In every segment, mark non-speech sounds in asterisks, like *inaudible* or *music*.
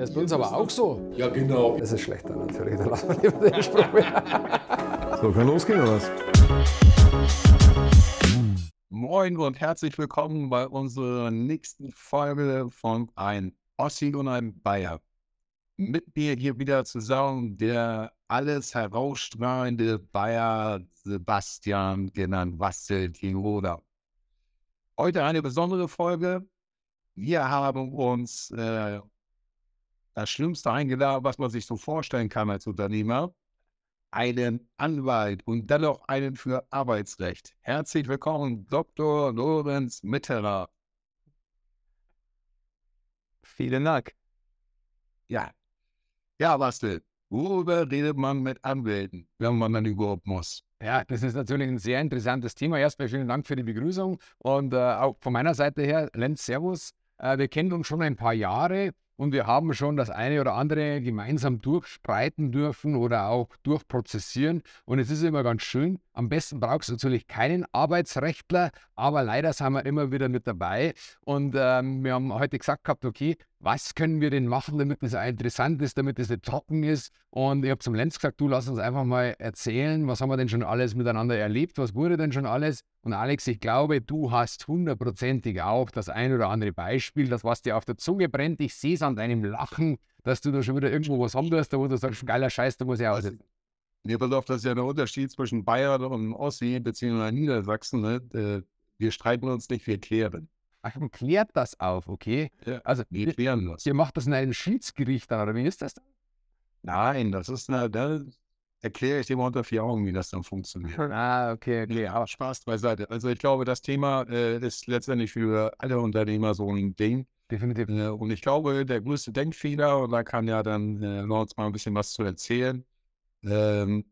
Das ist bei uns aber auch so. Ja, genau. Das ist schlechter natürlich, da lassen wir lieber den Spruch. So, kann losgehen oder was? Moin und herzlich willkommen bei unserer nächsten Folge von Ein Ossi und ein Bayer. Mit mir hier wieder zusammen der alles herausstrahlende Bayer Sebastian, genannt Wassel Tiroler. Heute eine besondere Folge. Wir haben uns äh, das Schlimmste eingeladen, was man sich so vorstellen kann als Unternehmer. Einen Anwalt und dann noch einen für Arbeitsrecht. Herzlich willkommen, Dr. Lorenz Mitterer. Vielen Dank. Ja. Ja, Bastel, worüber redet man mit Anwälten, wenn man dann überhaupt muss? Ja, das ist natürlich ein sehr interessantes Thema. Erstmal vielen Dank für die Begrüßung und äh, auch von meiner Seite her, Lenz, Servus. Äh, wir kennen uns schon ein paar Jahre und wir haben schon das eine oder andere gemeinsam durchspreiten dürfen oder auch durchprozessieren. Und es ist immer ganz schön. Am besten brauchst du natürlich keinen Arbeitsrechtler, aber leider sind wir immer wieder mit dabei. Und ähm, wir haben heute gesagt gehabt, okay, was können wir denn machen, damit es interessant ist, damit es nicht trocken ist. Und ich habe zum Lenz gesagt, du lass uns einfach mal erzählen, was haben wir denn schon alles miteinander erlebt, was wurde denn schon alles. Und Alex, ich glaube, du hast hundertprozentig auch das ein oder andere Beispiel, das was dir auf der Zunge brennt. Ich sehe es an deinem Lachen, dass du da schon wieder irgendwo was haben wirst, wo du sagst, geiler Scheiß, da muss ich aussetzen. Mir pass das ist ja der Unterschied zwischen Bayern und Ossi bzw. Niedersachsen. Ne? Äh, wir streiten uns nicht, wir klären. Ach, und klärt das auf, okay? Ja, Also, wir klären das. ihr macht das in einem Schiedsgericht dann, oder wie ist das dann? Nein, das ist eine, da erkläre ich dir mal unter vier Augen, wie das dann funktioniert. Ah, okay, okay. Ja, Spaß beiseite. Also ich glaube, das Thema äh, ist letztendlich für alle Unternehmer so ein Ding. Definitiv. Äh, und ich glaube, der größte Denkfehler, und da kann ja dann äh, Lawrence mal ein bisschen was zu erzählen, ähm,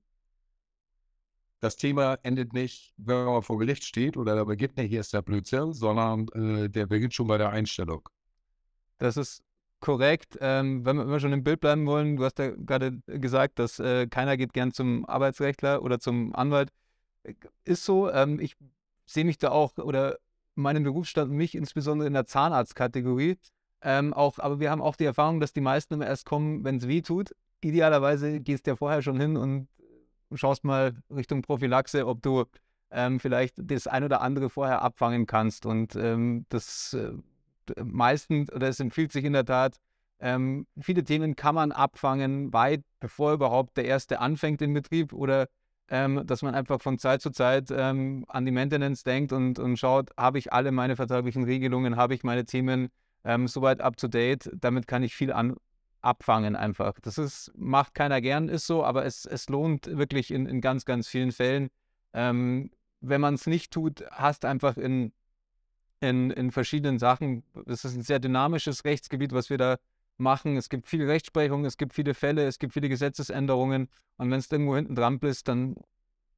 das Thema endet nicht, wenn man vor Gericht steht oder da beginnt nicht erst der Blödsinn, sondern äh, der beginnt schon bei der Einstellung. Das ist korrekt. Ähm, wenn, wir, wir schon im Bild bleiben wollen, du hast ja gerade gesagt, dass äh, keiner geht gern zum Arbeitsrechtler oder zum Anwalt. Äh, Ist so. Ähm, ich sehe mich da auch oder meinen Berufsstand mich insbesondere in der Zahnarztkategorie. Ähm, auch, aber wir haben auch die Erfahrung, dass die meisten immer erst kommen, wenn es weh tut. Idealerweise gehst du ja vorher schon hin und schaust mal Richtung Prophylaxe, ob du ähm, vielleicht das ein oder andere vorher abfangen kannst. Und ähm, das äh, meistens, oder es empfiehlt sich in der Tat, ähm, viele Themen kann man abfangen, weit bevor überhaupt der erste anfängt im Betrieb oder ähm, dass man einfach von Zeit zu Zeit ähm, an die Maintenance denkt und, und schaut, habe ich alle meine vertraglichen Regelungen, habe ich meine Themen ähm, soweit up to date, damit kann ich viel an, abfangen einfach. Das ist, macht keiner gern, ist so, aber es, es lohnt wirklich in, in ganz, ganz vielen Fällen. Ähm, wenn man es nicht tut, hast einfach in, in, in verschiedenen Sachen, es ist ein sehr dynamisches Rechtsgebiet, was wir da machen. Es gibt viel Rechtsprechung, es gibt viele Fälle, es gibt viele Gesetzesänderungen. Und wenn es irgendwo hinten dran bist, dann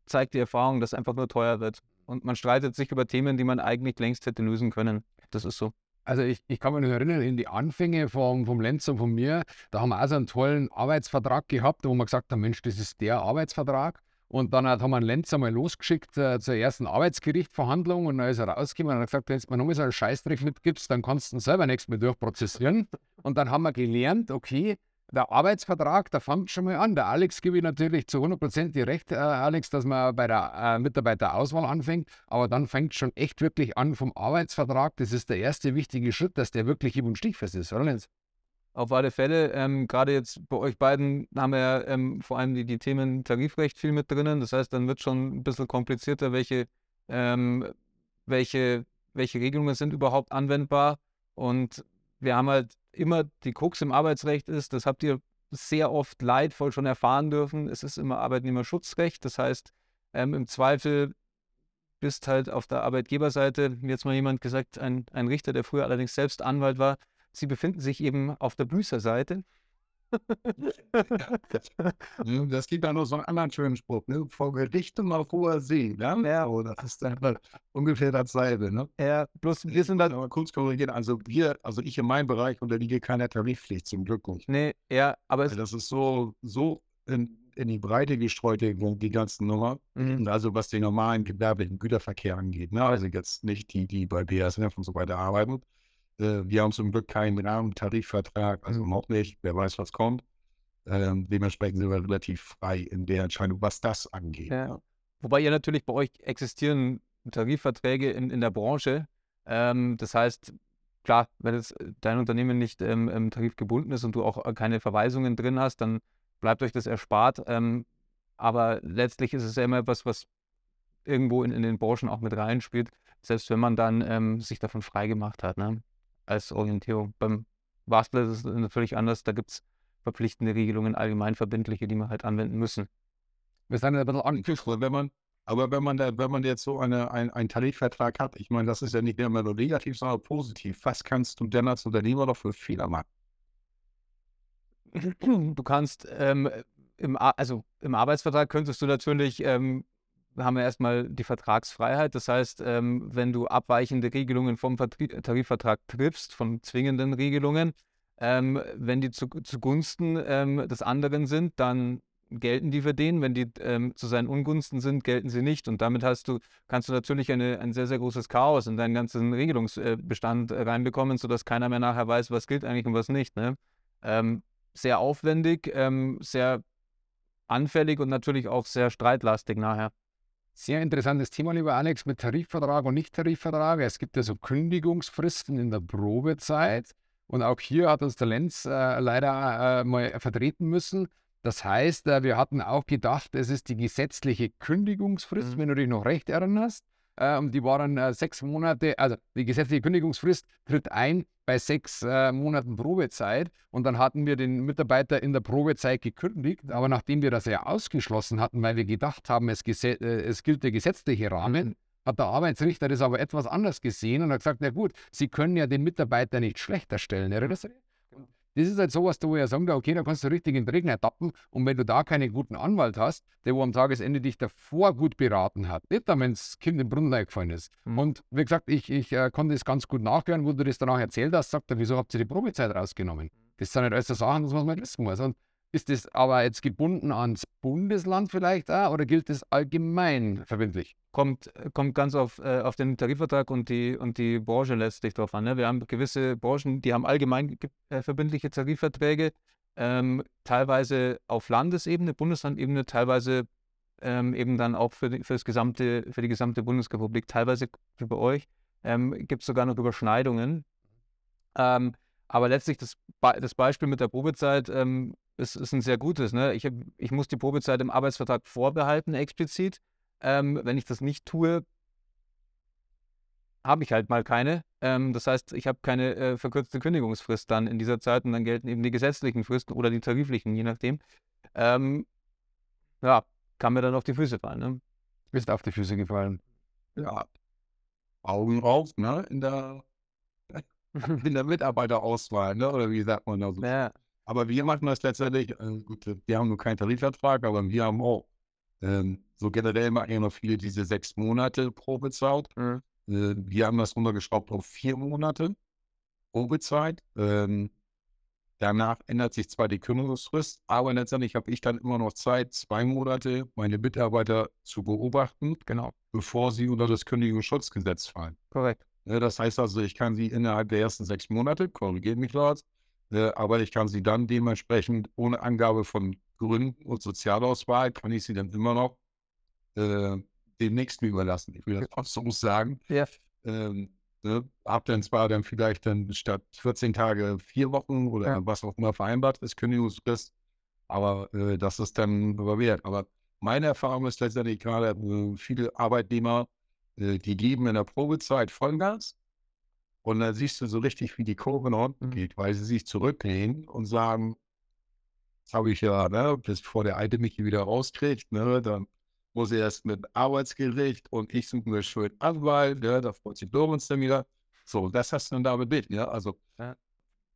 zeigt die Erfahrung, dass es einfach nur teuer wird. Und man streitet sich über Themen, die man eigentlich längst hätte lösen können. Das ist so. Also ich, ich kann mich noch erinnern, in die Anfänge vom, vom Lenz und von mir, da haben wir auch so einen tollen Arbeitsvertrag gehabt, wo wir gesagt haben, Mensch, das ist der Arbeitsvertrag. Und dann hat- haben wir einen Lenz einmal losgeschickt äh, zur ersten Arbeitsgerichtverhandlung und dann ist er rausgekommen und hat gesagt, wenn du mir nochmal so einen Scheißdreck mitgibst, dann kannst du ihn selber nichts mehr durchprozessieren. Und dann haben wir gelernt, okay, der Arbeitsvertrag, der fängt schon mal an. Der Alex gebe ich natürlich zu 100% die Recht, äh, Alex, dass man bei der äh, Mitarbeiterauswahl anfängt. Aber dann fängt schon echt wirklich an vom Arbeitsvertrag. Das ist der erste wichtige Schritt, dass der wirklich und stichfest ist, oder Lenz? Auf alle Fälle, ähm, gerade jetzt bei euch beiden haben wir ähm, vor allem die, die Themen Tarifrecht viel mit drinnen. Das heißt, dann wird schon ein bisschen komplizierter, welche, ähm, welche, welche Regelungen sind überhaupt anwendbar. Und wir haben halt immer die Krux im Arbeitsrecht ist, das habt ihr sehr oft leidvoll schon erfahren dürfen. Es ist immer Arbeitnehmerschutzrecht. Das heißt, ähm, im Zweifel bist halt auf der Arbeitgeberseite, mir jetzt mal jemand gesagt, ein, ein Richter, der früher allerdings selbst Anwalt war, Sie befinden sich eben auf der Büßerseite. Ne, Das gibt ja noch so einen anderen schönen Spruch, ne? Vor Gericht und auf hoher See. Ja? Ja. Oh, das ist dann ungefähr dasselbe. Ne? Ja, bloß wir sind halt, Aber kurz korrigieren, also wir, also ich in meinem Bereich unterliege keiner Tarifpflicht, zum Glück nicht. nee, ja, aber es, Das ist so, so in, in die Breite gestreut, die, die ganzen Nummer. Mhm. Also was den normalen gewerblichen Güterverkehr angeht. Ne? Also jetzt nicht die, die bei BASF und so weiter arbeiten. Äh, wir haben zum Glück keinen Rahmentarifvertrag, also noch nicht. Wer weiß, was kommt. Ähm, dementsprechend sind wir relativ frei in der Entscheidung, was das angeht. Ja. Wobei ihr natürlich bei euch existieren Tarifverträge in, in der Branche. Ähm, das heißt, klar, wenn jetzt dein Unternehmen nicht ähm, im Tarif gebunden ist und du auch äh, keine Verweisungen drin hast, dann bleibt euch das erspart. Ähm, aber letztlich ist es ja immer etwas, was irgendwo in, in den Branchen auch mit reinspielt, selbst wenn man dann ähm, sich davon frei gemacht hat, ne? Als Orientierung. Beim Bastel ist es völlig anders. Da gibt es verpflichtende Regelungen, allgemein verbindliche, die man halt anwenden müssen. Wir sind ein bisschen angeschlossen, wenn man, aber wenn man, da, wenn man jetzt so eine, ein, einen Tarifvertrag hat, ich meine, das ist ja nicht immer nur negativ, sondern positiv. Was kannst du denn als Unternehmer noch für Fehler machen? Du kannst ähm, im, also im Arbeitsvertrag könntest du natürlich, ähm, haben wir erstmal die Vertragsfreiheit. Das heißt, ähm, wenn du abweichende Regelungen vom Vertrie Tarifvertrag triffst, von zwingenden Regelungen, ähm, wenn die zu, zugunsten ähm, des anderen sind, dann gelten die für den. Wenn die ähm, zu seinen Ungunsten sind, gelten sie nicht. Und damit hast du, kannst du natürlich eine, ein sehr, sehr großes Chaos in deinen ganzen Regelungsbestand äh, reinbekommen, sodass keiner mehr nachher weiß, was gilt eigentlich und was nicht. Ne? Ähm, sehr aufwendig, ähm, sehr anfällig und natürlich auch sehr streitlastig nachher. Sehr interessantes Thema, lieber Alex, mit Tarifvertrag und Nicht-Tarifvertrag. Es gibt ja so Kündigungsfristen in der Probezeit. Und auch hier hat uns der Lenz äh, leider äh, mal vertreten müssen. Das heißt, äh, wir hatten auch gedacht, es ist die gesetzliche Kündigungsfrist, mhm. wenn du dich noch recht erinnerst. Ähm, die war dann äh, sechs Monate, also die gesetzliche Kündigungsfrist tritt ein bei sechs äh, Monaten Probezeit. Und dann hatten wir den Mitarbeiter in der Probezeit gekündigt. Aber nachdem wir das ja ausgeschlossen hatten, weil wir gedacht haben, es, äh, es gilt der gesetzliche Rahmen, mhm. hat der Arbeitsrichter das aber etwas anders gesehen und hat gesagt, na gut, Sie können ja den Mitarbeiter nicht schlechter stellen. Erinnerst du dich? Das ist halt sowas, wo ich sage, okay, da kannst du richtig in den Regen tappen. Und wenn du da keinen guten Anwalt hast, der wo am Tagesende dich davor gut beraten hat, nicht dann, wenn das Kind im Brunnen eingefallen ist. Mhm. Und wie gesagt, ich, ich äh, konnte das ganz gut nachhören, wo du das danach erzählt hast, sagt er, wieso habt ihr die Probezeit rausgenommen? Das sind nicht alles so Sachen, das was man wissen muss. Und ist das aber jetzt gebunden ans Bundesland vielleicht auch oder gilt das allgemein verbindlich? Kommt, kommt ganz auf, äh, auf den Tarifvertrag und die, und die Branche letztlich drauf an. Ne? Wir haben gewisse Branchen, die haben allgemein äh, verbindliche Tarifverträge, ähm, teilweise auf Landesebene, Bundeslandebene, teilweise ähm, eben dann auch für die, für, das gesamte, für die gesamte Bundesrepublik, teilweise für euch. Ähm, Gibt es sogar noch Überschneidungen. Ähm, aber letztlich das, das Beispiel mit der Probezeit ähm, ist, ist ein sehr gutes. Ne? Ich, hab, ich muss die Probezeit im Arbeitsvertrag vorbehalten, explizit. Ähm, wenn ich das nicht tue, habe ich halt mal keine. Ähm, das heißt, ich habe keine äh, verkürzte Kündigungsfrist dann in dieser Zeit und dann gelten eben die gesetzlichen Fristen oder die tariflichen, je nachdem. Ähm, ja, kann mir dann auf die Füße fallen. Ne? Bist auf die Füße gefallen. Ja. Augen auf, ne? In der, *laughs* in der Mitarbeiterauswahl, ne? Oder wie sagt man da so? Ja. Aber wir machen das letztendlich, äh, gut, wir haben nur keinen Tarifvertrag, aber wir haben auch ähm, so generell machen ja noch viele diese sechs Monate Probezeit. Mhm. Äh, wir haben das runtergeschraubt auf vier Monate Probezeit. Ähm, danach ändert sich zwar die Kündigungsfrist, aber letztendlich habe ich dann immer noch Zeit, zwei Monate meine Mitarbeiter zu beobachten, genau, bevor sie unter das Kündigungsschutzgesetz fallen. Korrekt. Das heißt also, ich kann sie innerhalb der ersten sechs Monate, korrigiert mich dort, aber ich kann sie dann dementsprechend ohne Angabe von Gründen und Sozialauswahl, kann ich sie dann immer noch äh, dem Nächsten überlassen. Ich will das auch so sagen. Ja. Ähm, ne, hab dann zwar dann vielleicht dann statt 14 Tage vier Wochen oder ja. was auch immer vereinbart ist, Kündigungsfrist, aber äh, das ist dann überwehrt. Aber meine Erfahrung ist letztendlich gerade, äh, viele Arbeitnehmer, äh, die geben in der Probezeit Vollgas und dann siehst du so richtig, wie die Kurve nach unten mhm. geht, weil sie sich zurücklehnen und sagen, das habe ich ja, ne, bevor der Alte mich hier wieder rauskriegt, ne, dann muss er erst mit Arbeitsgericht und ich suche mir schön Anwalt, ne, da freut sich Lorenz dann wieder. So, das hast du dann damit mit, ja, also. Ja.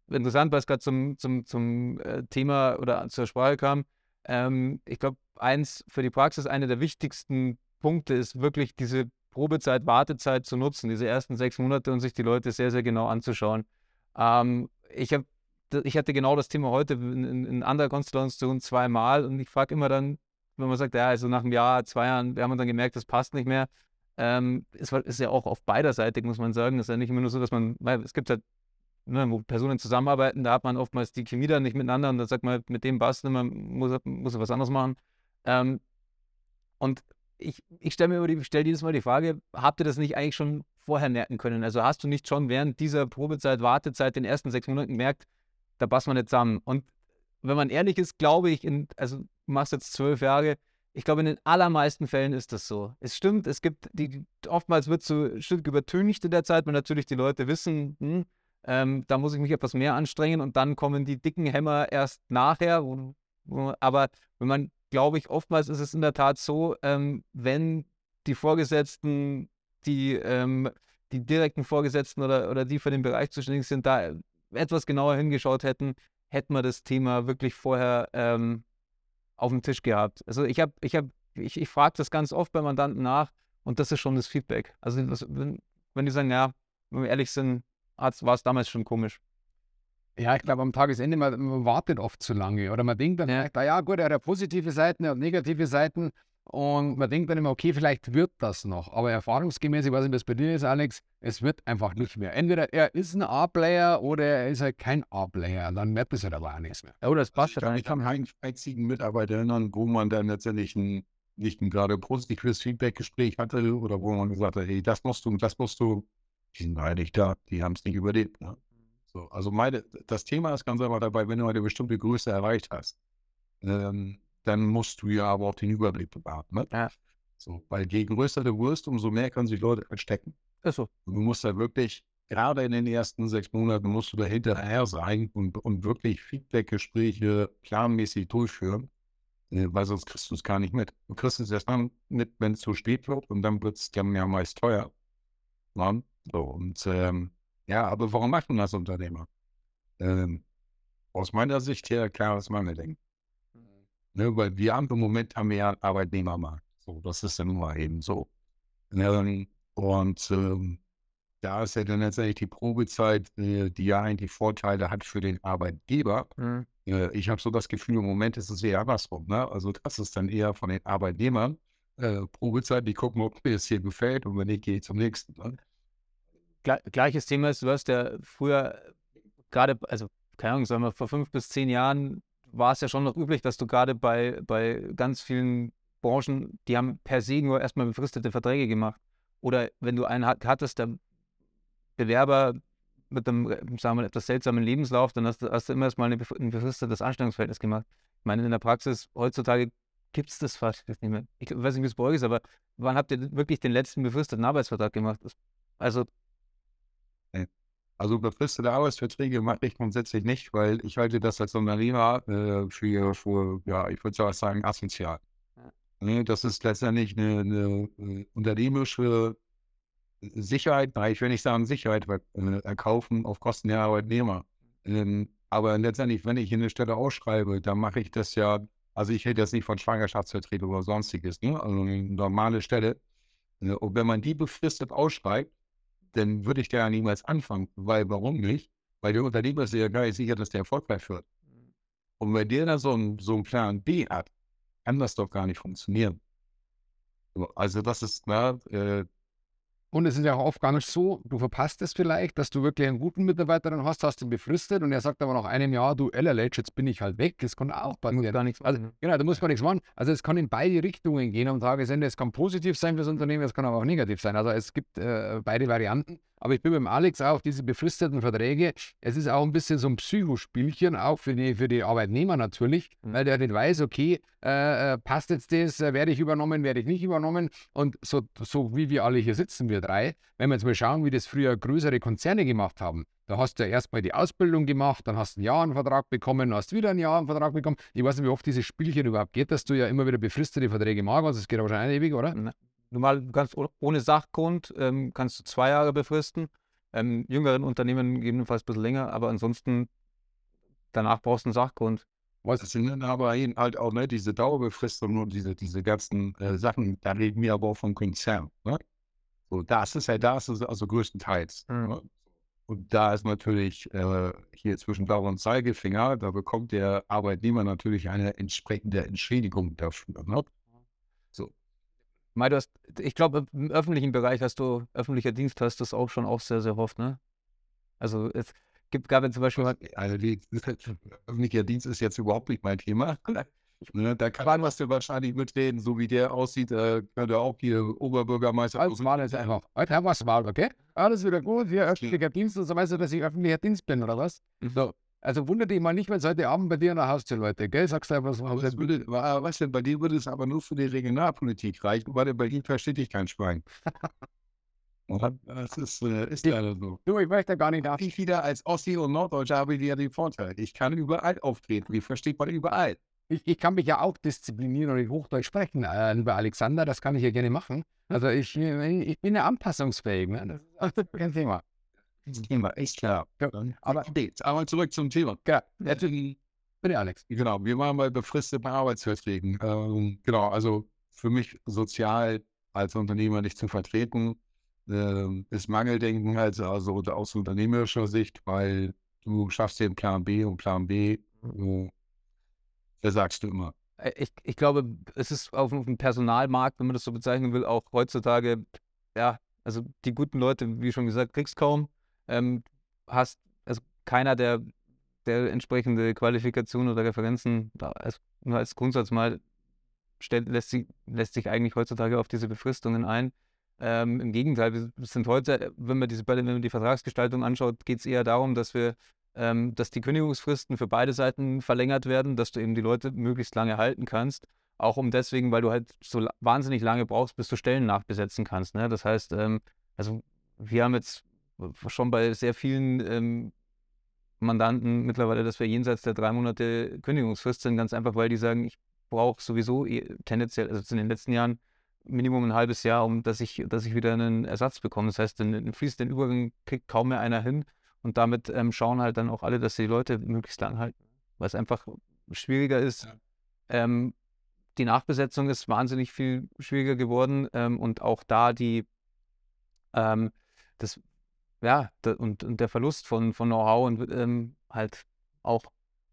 Interessant, was gerade zum, zum, zum äh, Thema oder zur Sprache kam. Ähm, ich glaube, eins für die Praxis, einer der wichtigsten Punkte ist wirklich diese Probezeit, Wartezeit zu nutzen, diese ersten sechs Monate und sich die Leute sehr, sehr genau anzuschauen. Ähm, ich, hab, ich hatte genau das Thema heute in, in anderer Konstellation zweimal und ich frage immer dann, wenn man sagt, ja, also nach einem Jahr, zwei Jahren, wir haben dann gemerkt, das passt nicht mehr. Ähm, es ist ja auch auf beider Seiten, muss man sagen. Es ist ja nicht immer nur so, dass man, weil es gibt halt ne, wo Personen zusammenarbeiten, da hat man oftmals die Chemie dann nicht miteinander und dann sagt man, mit dem passt man muss, muss was anderes machen. Ähm, und ich, ich stelle mir die, stell jedes Mal die Frage, habt ihr das nicht eigentlich schon vorher merken können? Also hast du nicht schon während dieser Probezeit, Wartezeit, den ersten sechs Monaten gemerkt, da passt man nicht zusammen? Und wenn man ehrlich ist, glaube ich, in, also du machst jetzt zwölf Jahre, ich glaube, in den allermeisten Fällen ist das so. Es stimmt, es gibt, die, oftmals wird so ein Stück übertüncht in der Zeit, weil natürlich die Leute wissen, hm, ähm, da muss ich mich etwas mehr anstrengen und dann kommen die dicken Hämmer erst nachher. Aber wenn man, glaube ich, oftmals ist es in der Tat so, ähm, wenn die Vorgesetzten, die, ähm, die direkten Vorgesetzten oder, oder die für den Bereich zuständig sind, da etwas genauer hingeschaut hätten, hätten wir das Thema wirklich vorher ähm, auf dem Tisch gehabt. Also ich habe, ich habe, ich, ich frage das ganz oft bei Mandanten nach und das ist schon das Feedback. Also wenn, wenn die sagen, ja, wenn wir ehrlich sind, war es damals schon komisch. Ja, ich glaube, am Tagesende, man, man, wartet oft zu lange. Oder man denkt dann, ja, ah, ja gut, er hat positive Seiten, er hat negative Seiten. Und man denkt dann immer, okay, vielleicht wird das noch. Aber erfahrungsgemäß, ich weiß nicht, was bei dir ist, Alex, es wird einfach nicht mehr. Entweder er ist ein A-Player oder er ist halt kein A-Player. Dann merkt es halt aber auch nichts mehr. Ja, das passt also ich, ich kann keinen einzigen Mitarbeiter erinnern, wo man dann letztendlich ein, nicht ein gerade positives Feedback-Gespräch hatte oder wo man gesagt hat, hey, das musst du, das musst du die sind leider nicht da, die haben es nicht überlebt. Ne? So, also meine, das Thema ist ganz einfach dabei, wenn du eine bestimmte Größe erreicht hast, ähm, dann musst du ja aber auch den Überblick bewahren. Ne? Ja. So, weil je größer du wirst, umso mehr können sich Leute verstecken. Ist so. Und du musst da wirklich, gerade in den ersten sechs Monaten, musst du da hinterher sein und, und wirklich Feedback-Gespräche planmäßig durchführen, äh, weil sonst kriegst du es gar nicht mit. Du kriegst es erst dann mit, wenn es zu spät wird und dann wird es ja meist teuer. Ne? So, und ähm, ja, aber warum machen das Unternehmer? Ähm, aus meiner Sicht her klares Mangelding. Mhm. Ne, weil wir haben im Moment haben wir ja einen Arbeitnehmermarkt. So, das ist ja nun mal eben so. Ähm, und ähm, da ist ja dann letztendlich die Probezeit, äh, die ja eigentlich Vorteile hat für den Arbeitgeber. Mhm. Äh, ich habe so das Gefühl, im Moment ist es eher andersrum. Ne? Also das ist dann eher von den Arbeitnehmern äh, Probezeit, die gucken, ob mir es hier gefällt und wenn nicht, gehe ich zum nächsten. Ne? Gleiches Thema ist, du hast ja früher gerade, also keine Ahnung, sagen wir, vor fünf bis zehn Jahren war es ja schon noch üblich, dass du gerade bei, bei ganz vielen Branchen, die haben per se nur erstmal befristete Verträge gemacht. Oder wenn du einen hattest, der Bewerber mit einem, sagen wir, etwas seltsamen Lebenslauf, dann hast du, hast du immer erstmal ein befristetes Anstellungsverhältnis gemacht. Ich meine, in der Praxis heutzutage gibt es das fast nicht mehr. Ich weiß nicht, wie es bei euch ist, aber wann habt ihr wirklich den letzten befristeten Arbeitsvertrag gemacht? Also also befristete Arbeitsverträge mache ich grundsätzlich nicht, weil ich halte das als Unternehmer äh, für, für, ja, ich würde sagen, asozial. Ja. Ne, das ist letztendlich eine, eine, äh, unternehmerische Sicherheit, nein, ich will nicht sagen Sicherheit äh, erkaufen auf Kosten der Arbeitnehmer. Ähm, aber letztendlich, wenn ich eine Stelle ausschreibe, dann mache ich das ja, also ich rede jetzt nicht von Schwangerschaftsvertretung oder sonstiges, ne? also eine normale Stelle. Ne, und wenn man die befristet ausschreibt, dann würde ich da ja niemals anfangen. Weil, warum nicht? Weil der Unternehmer ist ja gar nicht sicher, dass der erfolgreich wird. Mhm. Und wenn der da so, ein, so einen Plan B hat, kann das doch gar nicht funktionieren. Also das ist, na, äh, und es ist ja auch oft gar nicht so, du verpasst es vielleicht, dass du wirklich einen guten Mitarbeiter dann hast, hast ihn befristet und er sagt aber nach einem Jahr, du LLH, jetzt bin ich halt weg. Das kann auch passieren. Gar nichts also, genau, da muss man nichts machen. Also es kann in beide Richtungen gehen am Tagesende. Es kann positiv sein für das Unternehmen, es kann aber auch negativ sein. Also es gibt äh, beide Varianten. Aber ich bin beim Alex auch diese befristeten Verträge. Es ist auch ein bisschen so ein Psychospielchen, auch für die, für die Arbeitnehmer natürlich, mhm. weil der nicht weiß, okay, äh, äh passt jetzt das, äh, werde ich übernommen, werde ich nicht übernommen. Und so, so wie wir alle hier sitzen, wir drei, wenn wir jetzt mal schauen, wie das früher größere Konzerne gemacht haben, da hast du ja erstmal die Ausbildung gemacht, dann hast du einen Jahrenvertrag bekommen, hast wieder einen Jahrenvertrag bekommen. Ich weiß nicht, wie oft dieses Spielchen überhaupt geht, dass du ja immer wieder befristete Verträge machst. Also es geht aber schon ewig, oder? Normal, du kannst ohne Sachgrund ähm, kannst du zwei Jahre befristen. Ähm, jüngeren Unternehmen gegebenenfalls ein bisschen länger, aber ansonsten danach brauchst du einen Sachgrund. Was sind denn aber eben halt auch ne, diese Dauerbefristung und diese, diese ganzen äh, Sachen, da reden wir aber auch vom Konzern. Ne? So, das ist ja das, ist also größtenteils. Mhm. Ne? Und da ist natürlich äh, hier zwischen Dauer und Zeigefinger, da bekommt der Arbeitnehmer natürlich eine entsprechende Entschädigung dafür. Ne? Mai, du hast, ich glaube, im öffentlichen Bereich hast du, öffentlicher Dienst hast das auch schon auch sehr, sehr oft, ne? Also es, gibt, gab es zum Beispiel mal, Also die, *laughs* öffentlicher Dienst ist jetzt überhaupt nicht mein Thema. *laughs* Ne, da kann man was du wahrscheinlich mitreden, so wie der aussieht, äh, könnte auch hier Oberbürgermeister. Alles mal jetzt einfach. Heute haben wir es mal, okay? Alles wieder gut, hier öffentlicher Dienst und so weißt du, dass ich öffentlicher Dienst bin, oder was? So. Also wundert dich mal nicht, wenn es heute Abend bei dir in der Haustür, Leute, gell? Sagst du einfach so. Aber das würde, wa- was denn, bei dir würde es aber nur für die Regionalpolitik reichen, weil bei ihm versteht dich kein Schwein. *laughs* das ist, äh, ist leider so. Du, ich möchte gar nicht nach. Ich wieder als Ossi und Norddeutscher habe ich ja den Vorteil. Ich kann überall auftreten. Wie versteht man überall? Ich, ich kann mich ja auch disziplinieren und in Hochdeutsch sprechen, äh, lieber Alexander, das kann ich ja gerne machen. Also ich, äh, ich bin ja anpassungsfähig, ne? Das ist *laughs* kein Thema. Das Thema, ist klar. Ja, Aber, aber zurück zum Thema. Ja, Jetzt, bitte Alex. Genau, wir waren bei befristeten Arbeitsverträgen. Ähm, genau, also für mich sozial als Unternehmer nicht zu vertreten, ähm, ist Mangeldenken halt also aus unternehmerischer Sicht, weil du schaffst den Plan B und Plan B, äh, sagst du immer. Äh, Ich, ich glaube, es ist auf dem Personalmarkt, wenn man das so bezeichnen will, auch heutzutage, ja, also die guten Leute, wie schon gesagt, kriegst kaum. Ähm, hast, also keiner, der, der entsprechende Qualifikation oder Referenzen, als, nur als Grundsatz mal, stellt, lässt, sich, lässt sich eigentlich heutzutage auf diese Befristungen ein. Ähm, Im Gegenteil, wir sind heute, wenn man, diese, wenn man die Vertragsgestaltung anschaut, geht es eher darum, dass wir ähm, dass die Kündigungsfristen für beide Seiten verlängert werden, dass du eben die Leute möglichst lange halten kannst. Auch um deswegen, weil du halt so wahnsinnig lange brauchst, bis du Stellen nachbesetzen kannst. Ne? Das heißt, ähm, also wir haben jetzt schon bei sehr vielen ähm, Mandanten mittlerweile, dass wir jenseits der drei Monate Kündigungsfrist sind, ganz einfach, weil die sagen, ich brauche sowieso eh tendenziell, also in den letzten Jahren Minimum ein halbes Jahr, um dass ich, dass ich wieder einen Ersatz bekomme. Das heißt, den, den fließenden Übergang kriegt kaum mehr einer hin. Und damit ähm, schauen halt dann auch alle, dass die Leute möglichst lang halten. Weil es einfach schwieriger ist. Ja. Ähm, die Nachbesetzung ist wahnsinnig viel schwieriger geworden. Ähm, und auch da die, ähm, das, ja, und, und der Verlust von, von Know-how und ähm, halt auch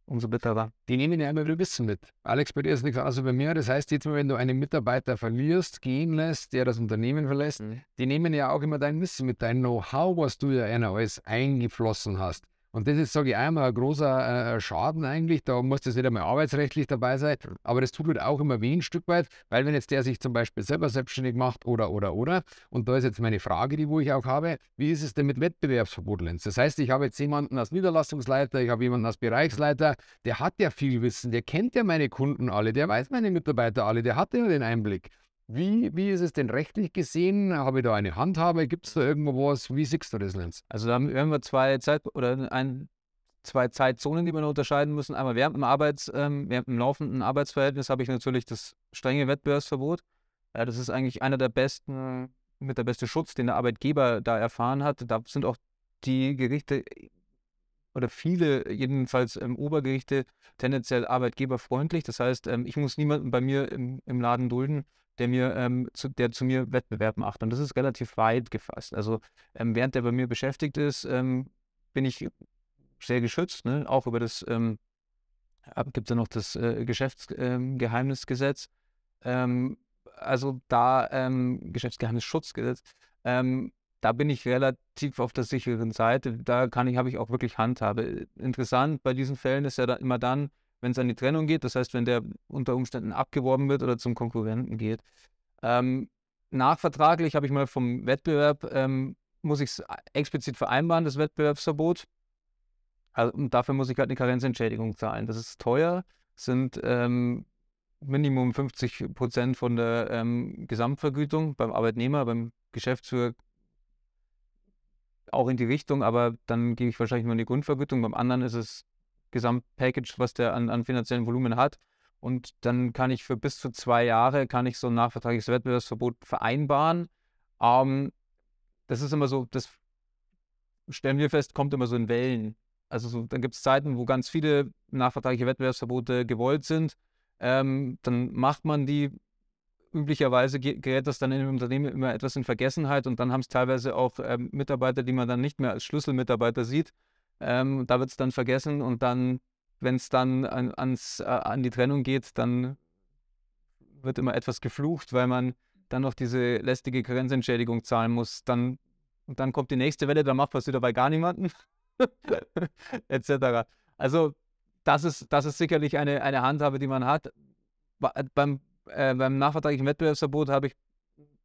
umso bitterer. Die nehmen ja immer wieder Wissen mit. Alex, bei dir ist nichts anderes als bei mir. Das heißt, jetzt mal, wenn du einen Mitarbeiter verlierst, gehen lässt, der das Unternehmen verlässt, die nehmen ja auch immer dein Wissen mit, dein Know-how, was du ja einer alles eingeflossen hast. Und das ist, sage ich einmal, ein großer äh, Schaden eigentlich. Da muss das nicht einmal arbeitsrechtlich dabei sein, aber das tut halt auch immer weh ein Stück weit, weil wenn jetzt der sich zum Beispiel selber selbstständig macht oder, oder, oder, und da ist jetzt meine Frage, die wo ich auch habe, wie ist es denn mit Wettbewerbsverbot, Lenz? Das heißt, ich habe jetzt jemanden als Niederlassungsleiter, ich habe jemanden als Bereichsleiter, der hat ja viel Wissen, der kennt ja meine Kunden alle, der weiß meine Mitarbeiter alle, der hat ja den Einblick. Wie, wie ist es denn rechtlich gesehen? Habe ich da eine Handhabe? Gibt es da irgendwo was? Wie siehst du das, Lenz? Also da haben wir zwei Zeit oder ein, zwei Zeitzonen, die wir unterscheiden müssen. Einmal während dem Arbeits, ähm, während dem laufenden Arbeitsverhältnis habe ich natürlich das strenge Wettbewerbsverbot. Ja, das ist eigentlich einer der besten, mit der beste Schutz, den der Arbeitgeber da erfahren hat. Da sind auch die Gerichte oder viele, jedenfalls ähm, Obergerichte, tendenziell arbeitgeberfreundlich. Das heißt, ähm, ich muss niemanden bei mir im, im Laden dulden, der mir, ähm, zu, der zu mir Wettbewerb macht. Und das ist relativ weit gefasst. Also ähm, während der bei mir beschäftigt ist, ähm, bin ich sehr geschützt, ne? auch über das, ähm, gibt es ja noch das äh, Geschäftsgeheimnisgesetz. Ähm, also da, ähm, Geschäftsgeheimnisschutzgesetz, ähm, da bin ich relativ auf der sicheren Seite. Da kann ich, habe ich auch wirklich Handhabe. Interessant bei diesen Fällen ist ja dann immer dann, wenn es an die Trennung geht, das heißt, wenn der unter Umständen abgeworben wird oder zum Konkurrenten geht. Ähm, nachvertraglich habe ich mal vom Wettbewerb, ähm, muss ich es explizit vereinbaren, das Wettbewerbsverbot. Also, und dafür muss ich halt eine Karenzentschädigung zahlen. Das ist teuer, sind ähm, Minimum 50 Prozent von der ähm, Gesamtvergütung beim Arbeitnehmer, beim Geschäftsführer auch in die Richtung, aber dann gebe ich wahrscheinlich nur eine Grundvergütung. Beim anderen ist es Gesamtpackage, was der an, an finanziellen Volumen hat. Und dann kann ich für bis zu zwei Jahre kann ich so ein nachvertragliches Wettbewerbsverbot vereinbaren. Ähm, das ist immer so, das stellen wir fest, kommt immer so in Wellen. Also so, dann gibt es Zeiten, wo ganz viele nachvertragliche Wettbewerbsverbote gewollt sind. Ähm, dann macht man die. Üblicherweise ge- gerät das dann in dem Unternehmen immer etwas in Vergessenheit und dann haben es teilweise auch ähm, Mitarbeiter, die man dann nicht mehr als Schlüsselmitarbeiter sieht. Ähm, da wird es dann vergessen und dann, wenn es dann an, ans, äh, an die Trennung geht, dann wird immer etwas geflucht, weil man dann noch diese lästige Grenzentschädigung zahlen muss. Dann, und dann kommt die nächste Welle, dann macht es wieder bei gar niemanden. *laughs* etc. Also das ist, das ist sicherlich eine, eine Handhabe, die man hat. Beim, äh, beim nachvertraglichen Wettbewerbsverbot habe ich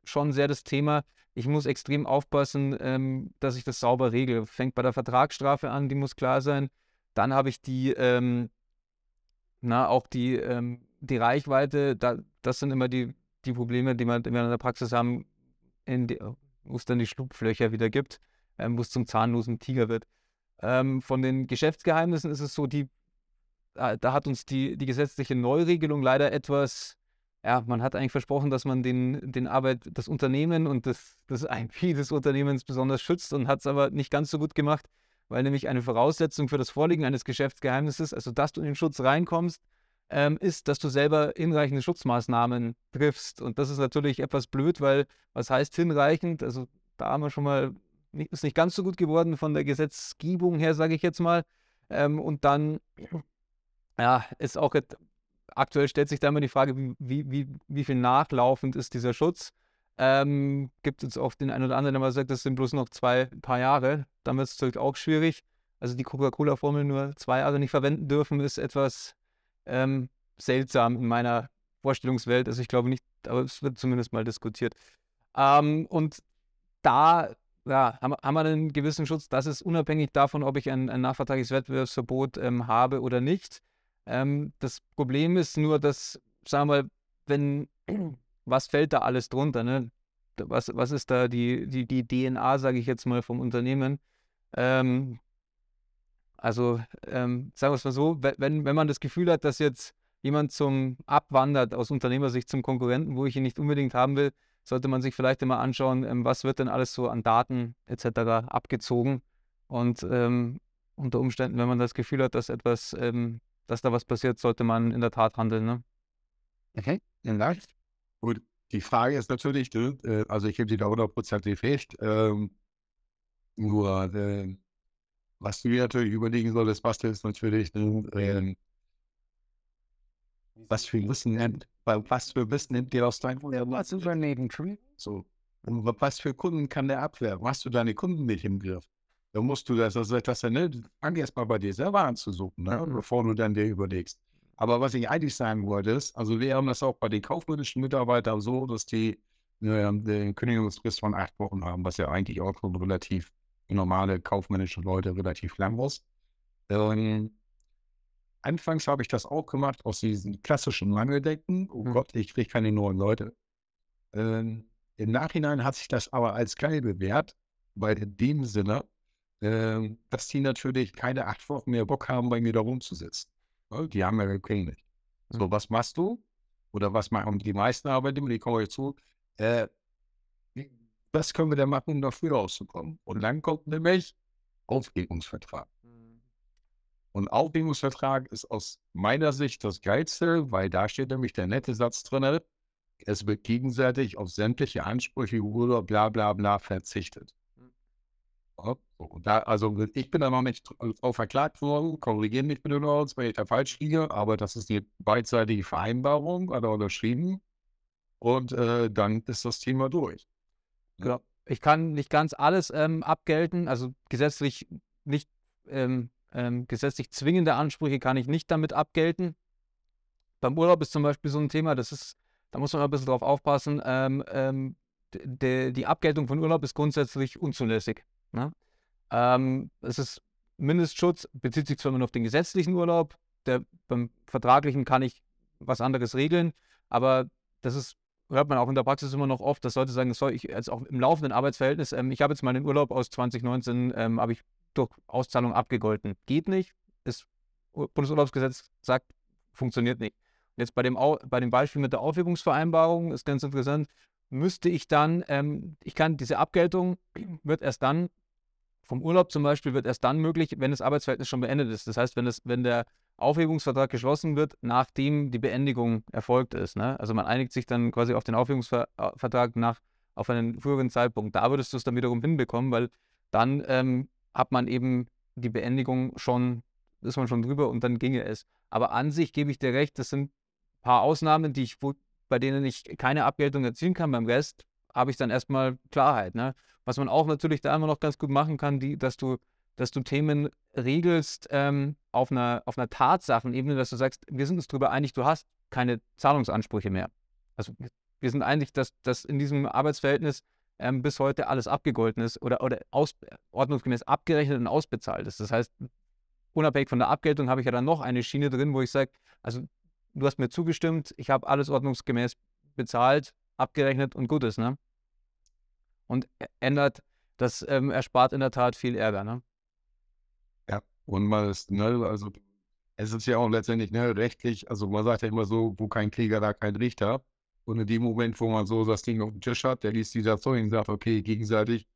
schon sehr das Thema, ich muss extrem aufpassen, ähm, dass ich das sauber regle. Fängt bei der Vertragsstrafe an, die muss klar sein. Dann habe ich die, ähm, na, auch die, ähm, die Reichweite, da, das sind immer die, die Probleme, die, man, die in der Praxis haben, wo es dann die Schlupflöcher wieder gibt, ähm, wo es zum zahnlosen Tiger wird. Ähm, von den Geschäftsgeheimnissen ist es so, die, da, da hat uns die, die gesetzliche Neuregelung leider etwas ja, man hat eigentlich versprochen, dass man den, den Arbeit, das Unternehmen und das, das IP des Unternehmens besonders schützt und hat es aber nicht ganz so gut gemacht, weil nämlich eine Voraussetzung für das Vorliegen eines Geschäftsgeheimnisses, also dass du in den Schutz reinkommst, ähm, ist, dass du selber hinreichende Schutzmaßnahmen triffst. Und das ist natürlich etwas blöd, weil was heißt hinreichend? Also da haben wir schon mal, nicht, ist nicht ganz so gut geworden von der Gesetzgebung her, sage ich jetzt mal. Ähm, und dann ja, ist auch aktuell stellt sich da immer die Frage, wie, wie, wie, viel nachlaufend ist dieser Schutz. Ähm, gibt es auch den einen oder anderen, der mal sagt, das sind bloß noch zwei paar Jahre. Dann wird es natürlich auch schwierig. Also die Coca-Cola-Formel nur zwei Jahre nicht verwenden dürfen, ist etwas ähm, seltsam in meiner Vorstellungswelt. Also ich glaube nicht, aber es wird zumindest mal diskutiert. Ähm, und da ja, haben, haben, wir einen gewissen Schutz. Das ist unabhängig davon, ob ich ein, ein nachvertragliches Wettbewerbsverbot ähm, habe oder nicht. Ähm, das Problem ist nur, dass, sagen wir mal, wenn, *clears throat* was fällt da alles drunter? Ne? Was, was ist da die, die, die DNA, sage ich jetzt mal, vom Unternehmen? Ähm, also, ähm, sagen wir es mal so, wenn, wenn man das Gefühl hat, dass jetzt jemand zum abwandert aus Unternehmersicht zum Konkurrenten, wo ich ihn nicht unbedingt haben will, sollte man sich vielleicht immer anschauen, ähm, was wird denn alles so an Daten etc. abgezogen. Und ähm, unter Umständen, wenn man das Gefühl hat, dass etwas ähm, dass da was passiert, sollte man in der Tat handeln. Ne? Okay, vielen Dank. Gut, die Frage ist natürlich, äh, also ich gebe dir da hundertprozentig recht, ähm, nur äh, was du dir natürlich überlegen solltest, Basti, ist natürlich, äh, was für Wissen nimmt, was für Wissen nimmt dir aus deinem Was Unternehmen, So. Und was für Kunden kann der abwehren? Hast du deine Kunden nicht im Griff? Dann musst du das, also das ne, fang erst mal bei dir selber an zu suchen, ne, bevor du dann dir überlegst. Aber was ich eigentlich sagen wollte, ist, also wir haben das auch bei den kaufmännischen Mitarbeitern so, dass die äh, eine Kündigungsfrist von acht Wochen haben, was ja eigentlich auch für relativ normale kaufmännische Leute relativ lang ist. Ähm, anfangs habe ich das auch gemacht aus diesen klassischen Mangeldecken. Oh mhm. Gott, ich kriege keine neuen Leute. Ähm, Im Nachhinein hat sich das aber als geil bewährt, weil in dem Sinne dass die natürlich keine acht Wochen mehr Bock haben, bei mir da rumzusitzen. Ne? Die haben ja gekündigt. So, mhm. was machst du? Oder was machen die meisten Arbeitnehmer? Die kommen euch zu. Äh, was können wir denn machen, um dafür rauszukommen? Und dann kommt nämlich Aufhebungsvertrag. Mhm. Und Aufhebungsvertrag ist aus meiner Sicht das Geilste, weil da steht nämlich der nette Satz drin, es wird gegenseitig auf sämtliche Ansprüche oder bla bla bla verzichtet. Da, also ich bin da noch nicht drauf verklagt worden, korrigieren mich bitte noch, wenn ich da falsch liege, aber das ist die beidseitige Vereinbarung, hat er unterschrieben und äh, dann ist das Thema durch. Genau. Ich kann nicht ganz alles ähm, abgelten, also gesetzlich nicht ähm, ähm, gesetzlich zwingende Ansprüche kann ich nicht damit abgelten. Beim Urlaub ist zum Beispiel so ein Thema, das ist, da muss man ein bisschen drauf aufpassen. Ähm, ähm, die Abgeltung von Urlaub ist grundsätzlich unzulässig. Ne? Ähm, es ist Mindestschutz, bezieht sich zwar nur auf den gesetzlichen Urlaub, der, beim vertraglichen kann ich was anderes regeln, aber das ist, hört man auch in der Praxis immer noch oft, dass Leute sagen, das soll ich jetzt auch im laufenden Arbeitsverhältnis, ähm, ich habe jetzt meinen Urlaub aus 2019, ähm, habe ich durch Auszahlung abgegolten. Geht nicht, das Bundesurlaubsgesetz sagt, funktioniert nicht. Jetzt bei dem, bei dem Beispiel mit der Aufhebungsvereinbarung ist ganz interessant, müsste ich dann, ähm, ich kann diese Abgeltung wird erst dann vom Urlaub zum Beispiel wird erst dann möglich, wenn das Arbeitsverhältnis schon beendet ist. Das heißt, wenn, das, wenn der Aufhebungsvertrag geschlossen wird, nachdem die Beendigung erfolgt ist. Ne? Also man einigt sich dann quasi auf den Aufhebungsvertrag nach, auf einen früheren Zeitpunkt. Da würdest du es dann wiederum hinbekommen, weil dann ähm, hat man eben die Beendigung schon, ist man schon drüber und dann ginge es. Aber an sich gebe ich dir recht, das sind ein paar Ausnahmen, die ich, wo, bei denen ich keine Abgeltung erzielen kann. Beim Rest habe ich dann erstmal Klarheit. Ne? Was man auch natürlich da immer noch ganz gut machen kann, die, dass du dass du Themen regelst ähm, auf einer, auf einer Tatsachenebene, dass du sagst, wir sind uns darüber einig, du hast keine Zahlungsansprüche mehr. Also wir sind einig, dass, dass in diesem Arbeitsverhältnis ähm, bis heute alles abgegolten ist oder, oder aus, ordnungsgemäß abgerechnet und ausbezahlt ist. Das heißt, unabhängig von der Abgeltung habe ich ja dann noch eine Schiene drin, wo ich sage, also du hast mir zugestimmt, ich habe alles ordnungsgemäß bezahlt, abgerechnet und gut ist, ne? Und ändert, das ähm, erspart in der Tat viel Ärger, ne? Ja, und man ist, ne, also es ist ja auch letztendlich ne, rechtlich, also man sagt ja immer so, wo kein Krieger, da kein Richter. Und in dem Moment, wo man so das Ding auf dem Tisch hat, der liest dieser Zeug und sagt, okay, gegenseitig,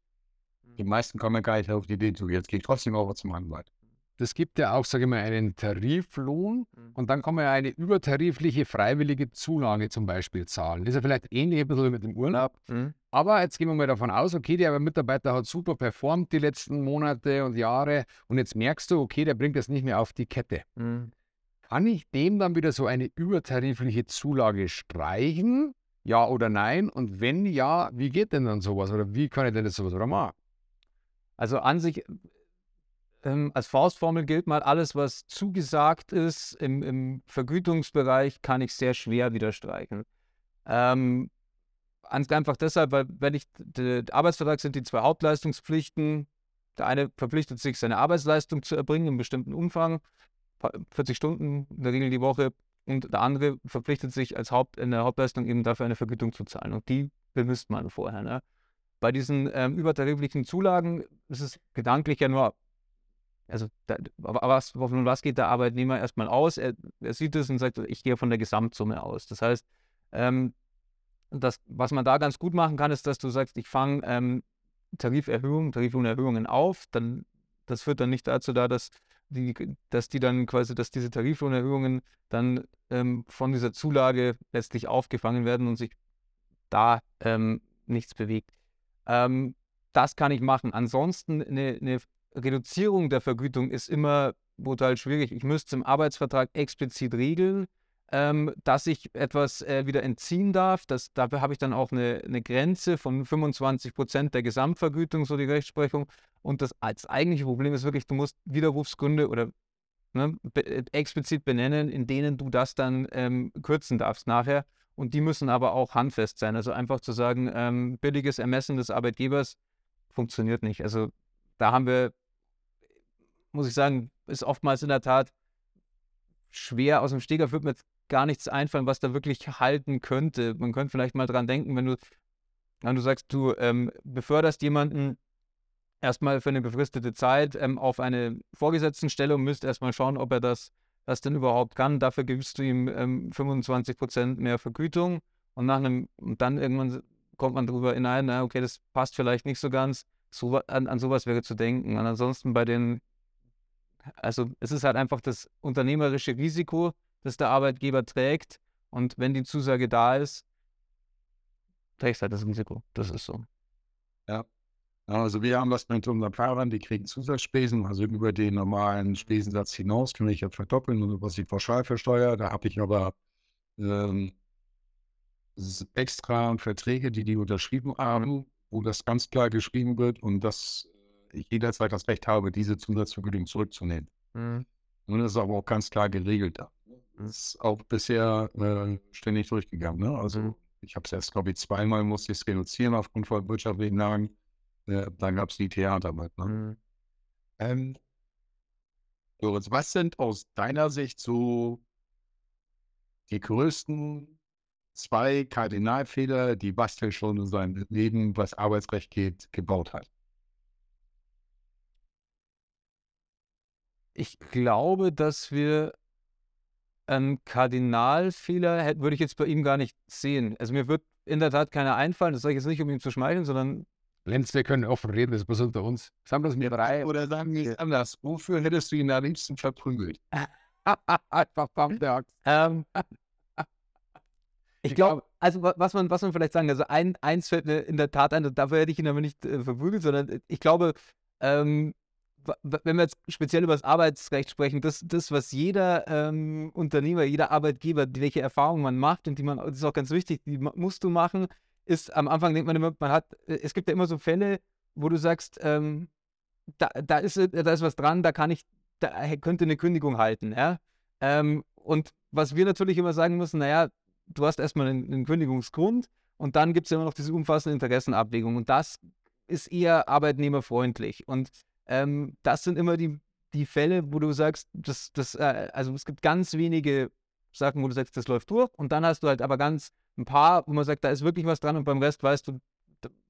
die meisten kommen ja gar nicht auf die Idee zu, jetzt gehe ich trotzdem auch zum Anwalt. Das gibt ja auch, sage ich mal, einen Tariflohn Mhm. und dann kann man ja eine übertarifliche freiwillige Zulage zum Beispiel zahlen. Das ist ja vielleicht ähnlich ein bisschen mit dem Urlaub. Mhm. Aber jetzt gehen wir mal davon aus, okay, der Mitarbeiter hat super performt die letzten Monate und Jahre und jetzt merkst du, okay, der bringt das nicht mehr auf die Kette. Mhm. Kann ich dem dann wieder so eine übertarifliche Zulage streichen? Ja oder nein? Und wenn ja, wie geht denn dann sowas? Oder wie kann ich denn das sowas oder machen? Also an sich, ähm, als Faustformel gilt mal, alles, was zugesagt ist im, im Vergütungsbereich, kann ich sehr schwer wieder streichen. Ähm, einfach deshalb, weil wenn ich, der Arbeitsvertrag sind die zwei Hauptleistungspflichten. Der eine verpflichtet sich, seine Arbeitsleistung zu erbringen im bestimmten Umfang, pa- 40 Stunden in der Regel die Woche. Und der andere verpflichtet sich als Haupt, in der Hauptleistung eben dafür eine Vergütung zu zahlen. Und die bemisst man vorher. Ne? Bei diesen ähm, übertariflichen Zulagen ist es gedanklich ja nur, also da, was, von was geht der Arbeitnehmer erstmal aus? Er, er sieht es und sagt, ich gehe von der Gesamtsumme aus. Das heißt, ähm, das, was man da ganz gut machen kann, ist, dass du sagst, ich fange ähm, Tariferhöhungen, Tariflohnerhöhungen auf, dann das führt dann nicht dazu da, dass die, dass die dann quasi, dass diese Tariflohnerhöhungen dann ähm, von dieser Zulage letztlich aufgefangen werden und sich da ähm, nichts bewegt. Ähm, das kann ich machen. Ansonsten eine, eine Reduzierung der Vergütung ist immer brutal schwierig. Ich müsste im Arbeitsvertrag explizit regeln, ähm, dass ich etwas äh, wieder entziehen darf. Das, dafür habe ich dann auch eine, eine Grenze von 25 Prozent der Gesamtvergütung, so die Rechtsprechung. Und das als eigentliche Problem ist wirklich, du musst Widerrufsgründe oder ne, be äh, explizit benennen, in denen du das dann ähm, kürzen darfst nachher. Und die müssen aber auch handfest sein. Also einfach zu sagen, ähm, billiges Ermessen des Arbeitgebers funktioniert nicht. Also da haben wir, muss ich sagen, ist oftmals in der Tat schwer. Aus dem Stegreif wird mir gar nichts einfallen, was da wirklich halten könnte. Man könnte vielleicht mal dran denken, wenn du, wenn du sagst, du ähm, beförderst jemanden erstmal für eine befristete Zeit ähm, auf eine Vorgesetztenstelle und müsst erstmal schauen, ob er das, das denn überhaupt kann. Dafür gibst du ihm ähm, 25 Prozent mehr Vergütung und nach einem, und dann irgendwann kommt man darüber hinein, na, okay, das passt vielleicht nicht so ganz. So, an, an sowas wäre zu denken. Und ansonsten bei den, also es ist halt einfach das unternehmerische Risiko, das der Arbeitgeber trägt. Und wenn die Zusage da ist, trägst halt das Risiko. Das ist so. Ja, also wir haben das mit unseren Fahrern, die kriegen Zusatzspesen, also über den normalen Spesensatz hinaus kann ich ja verdoppeln und was ich pauschal versteuere. Da habe ich aber ähm, extra Verträge, die die unterschrieben haben, wo das ganz klar geschrieben wird und dass äh, ich jederzeit das Recht habe, diese Zusatzvergütung zurückzunehmen. Und das ist aber auch ganz klar geregelt da. Das ist auch bisher äh, ständig durchgegangen. Ne? Also Mhm. ich habe es erst, glaube ich, zweimal musste ich es reduzieren aufgrund von wirtschaftlichen Lagen. Äh, dann gab es die Theater mit. Ne? Mhm. Ähm, Lorenz, was sind aus deiner Sicht so die größten zwei Kardinalfehler, die Bastel schon in seinem Leben, was Arbeitsrecht geht, gebaut hat? Ich glaube, dass wir einen Kardinalfehler hätten, würde ich jetzt bei ihm gar nicht sehen. Also mir wird in der Tat keiner einfallen. Das sage ich jetzt nicht, um ihm zu schmeicheln, sondern Lenz, wir können offen reden, das ist bloß unter uns. Sagen wir das mit drei. Oder sagen wir es anders, wofür hättest du ihn am liebsten verprügelt? *laughs* Verdammte Axt. ähm, ich glaube, glaub- also wa- was man, was man vielleicht sagen, also ein, eins fällt mir in der Tat ein, dafür hätte ich ihn aber nicht äh, verprügelt, sondern äh, ich glaube, ähm, wenn wir jetzt speziell über das Arbeitsrecht sprechen, das, das was jeder ähm, Unternehmer, jeder Arbeitgeber, welche Erfahrungen man macht und die man, das ist auch ganz wichtig, die musst du machen, ist am Anfang denkt man immer, man hat, äh, es gibt ja immer so Fälle, wo du sagst, ähm, da, da, ist, da ist was dran, da kann ich, da könnte eine Kündigung halten. Ja? Ähm, und was wir natürlich immer sagen müssen, naja, du hast erstmal einen, einen Kündigungsgrund und dann gibt es ja immer noch diese umfassende Interessenabwägung. Und das ist eher arbeitnehmerfreundlich. Und ähm, das sind immer die, die Fälle, wo du sagst, das, das, äh, also es gibt ganz wenige Sachen, wo du sagst, das läuft durch. Und dann hast du halt aber ganz ein paar, wo man sagt, da ist wirklich was dran und beim Rest weißt du,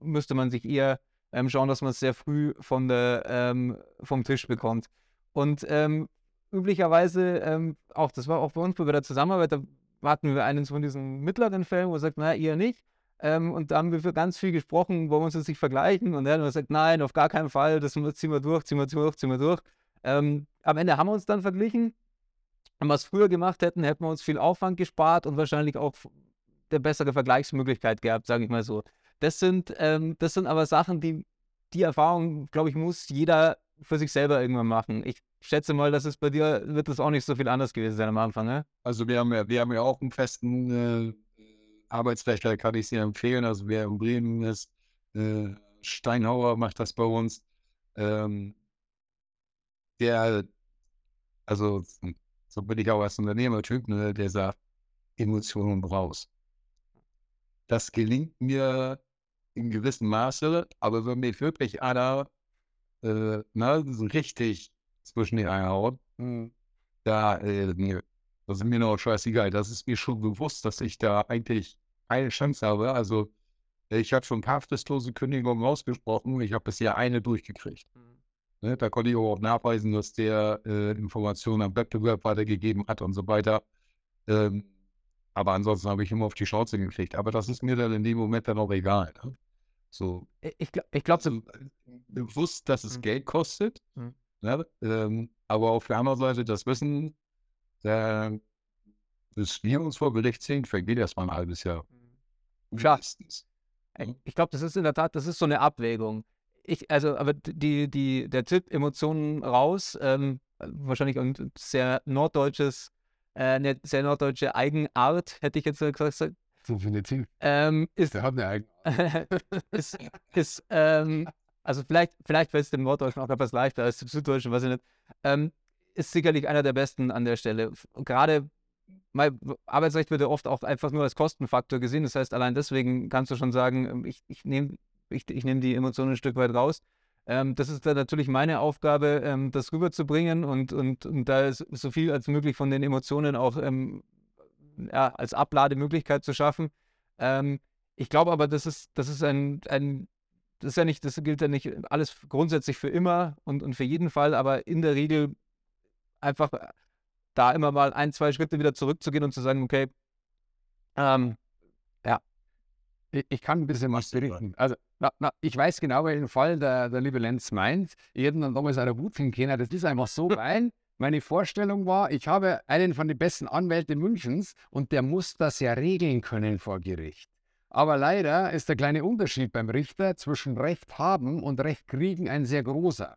müsste man sich eher ähm, schauen, dass man es sehr früh von der, ähm, vom Tisch bekommt. Und ähm, üblicherweise, ähm, auch das war auch bei uns bei der Zusammenarbeit, da hatten wir einen von diesen mittleren Fällen, wo er sagt, naja, eher nicht. Ähm, und da haben wir für ganz viel gesprochen, wollen wir uns das nicht vergleichen. Und er hat gesagt, nein, auf gar keinen Fall, das ziehen wir durch, ziehen wir durch, ziehen wir durch. Ähm, am Ende haben wir uns dann verglichen. Wenn wir es früher gemacht hätten, hätten wir uns viel Aufwand gespart und wahrscheinlich auch eine bessere Vergleichsmöglichkeit gehabt, sage ich mal so. Das sind, ähm, das sind aber Sachen, die, die Erfahrung, glaube ich, muss jeder für sich selber irgendwann machen. Ich schätze mal, dass es bei dir wird das auch nicht so viel anders gewesen sein am Anfang, ne? Also wir haben ja, wir haben ja auch einen festen äh, Arbeitsrechtler, kann ich dir empfehlen. Also wer in Bremen ist, äh, Steinhauer macht das bei uns. Ähm, der, also so bin ich auch als Unternehmertyp, ne, der sagt, Emotionen raus. Das gelingt mir in gewissem Maße, aber wenn mir wirklich einer äh, ne, so richtig zwischen die Eier haut, mhm. da, äh, das ist mir noch scheißegal. Das ist mir schon bewusst, dass ich da eigentlich keine Chance habe. Also ich habe schon hafteslose Kündigungen ausgesprochen. Ich habe bisher eine durchgekriegt. Mhm. Ne, da konnte ich auch nachweisen, dass der äh, Informationen am Wettbewerb weitergegeben hat und so weiter. Ähm, aber ansonsten habe ich immer auf die Chance gekriegt. Aber das ist mir dann in dem Moment dann auch egal. Ne? So. Ich, glaub, ich glaube, so, äh, bewusst, dass es mhm. Geld kostet. Mhm. Ne? Ähm, aber auf der anderen Seite das Wissen, äh, bis wir uns vor Gericht ziehen, vergeht erst mal ein halbes Jahr. Meistens. Mhm. Ich glaube, das ist in der Tat, das ist so eine Abwägung. Ich, also, aber die, die, der Tipp, Emotionen raus, ähm, wahrscheinlich ein sehr norddeutsches, äh, eine sehr norddeutsche Eigenart, hätte ich jetzt gesagt. Definitiv. Ähm, ist, Der hat eine Eigenart. *laughs* ist, ist ähm, also vielleicht, vielleicht fällt es dem Norddeutschen auch etwas leichter als dem Süddeutschen, weiß ich nicht. Ähm, ist sicherlich einer der besten an der Stelle. Gerade mein Arbeitsrecht wird ja oft auch einfach nur als Kostenfaktor gesehen. Das heißt, allein deswegen kannst du schon sagen, ähm, ich, ich nehme ich, ich nehm die Emotionen ein Stück weit raus. Ähm, das ist dann natürlich meine Aufgabe, ähm, das rüberzubringen und, und, und da so viel als möglich von den Emotionen auch ähm, ja, als Ablademöglichkeit zu schaffen. Ähm, ich glaube aber, das ist, das ist ein, ein das ist ja nicht, das gilt ja nicht alles grundsätzlich für immer und, und für jeden Fall, aber in der Regel einfach da immer mal ein, zwei Schritte wieder zurückzugehen und zu sagen, okay, ähm, ja. Ich, ich, kann ein bisschen was berichten. Also, na, na, ich weiß genau, welchen Fall der, der liebe Lenz meint. Ich hätte dann damals eine Wut kennen. Das ist einfach so, *laughs* weil meine Vorstellung war, ich habe einen von den besten Anwälten Münchens und der muss das ja regeln können vor Gericht. Aber leider ist der kleine Unterschied beim Richter zwischen Recht haben und Recht kriegen ein sehr großer.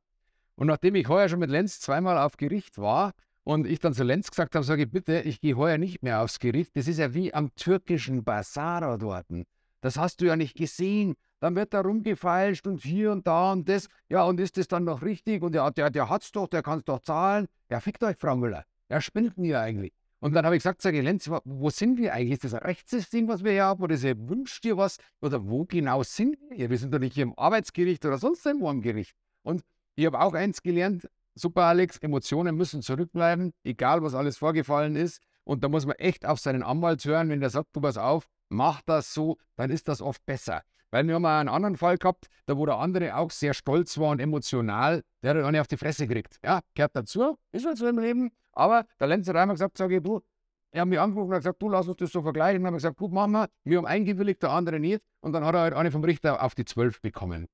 Und nachdem ich heuer schon mit Lenz zweimal auf Gericht war und ich dann zu Lenz gesagt habe, sage ich bitte, ich gehe heuer nicht mehr aufs Gericht. Das ist ja wie am türkischen Basar dort. Das hast du ja nicht gesehen. Dann wird da rumgefeilscht und hier und da und das. Ja, und ist das dann noch richtig? Und ja, der, der hat's doch, der kann es doch zahlen. Ja, fickt euch, Frau Müller. Ja, spinnt mir eigentlich. Und dann habe ich gesagt, sage ich, Lenz, wo sind wir eigentlich? Ist das ein Rechtssystem, was wir hier haben? Oder ist, wünscht ihr was? Oder wo genau sind wir? Wir sind doch nicht hier im Arbeitsgericht oder sonst irgendwo am Gericht. Und ich habe auch eins gelernt, super Alex, Emotionen müssen zurückbleiben, egal was alles vorgefallen ist. Und da muss man echt auf seinen Anwalt hören, wenn der sagt, du pass auf, mach das so, dann ist das oft besser. Weil wir haben einen anderen Fall gehabt, da wo der andere auch sehr stolz war und emotional, der hat eine auf die Fresse gekriegt. Ja, gehört dazu, ist halt so im Leben. Aber der Lenz hat einmal gesagt, sage ich, du, er hat mich angerufen und gesagt, du lass uns das so vergleichen. Dann haben wir gesagt, gut, machen wir. Wir haben eingewilligt, der andere nicht. Und dann hat er halt eine vom Richter auf die 12 bekommen.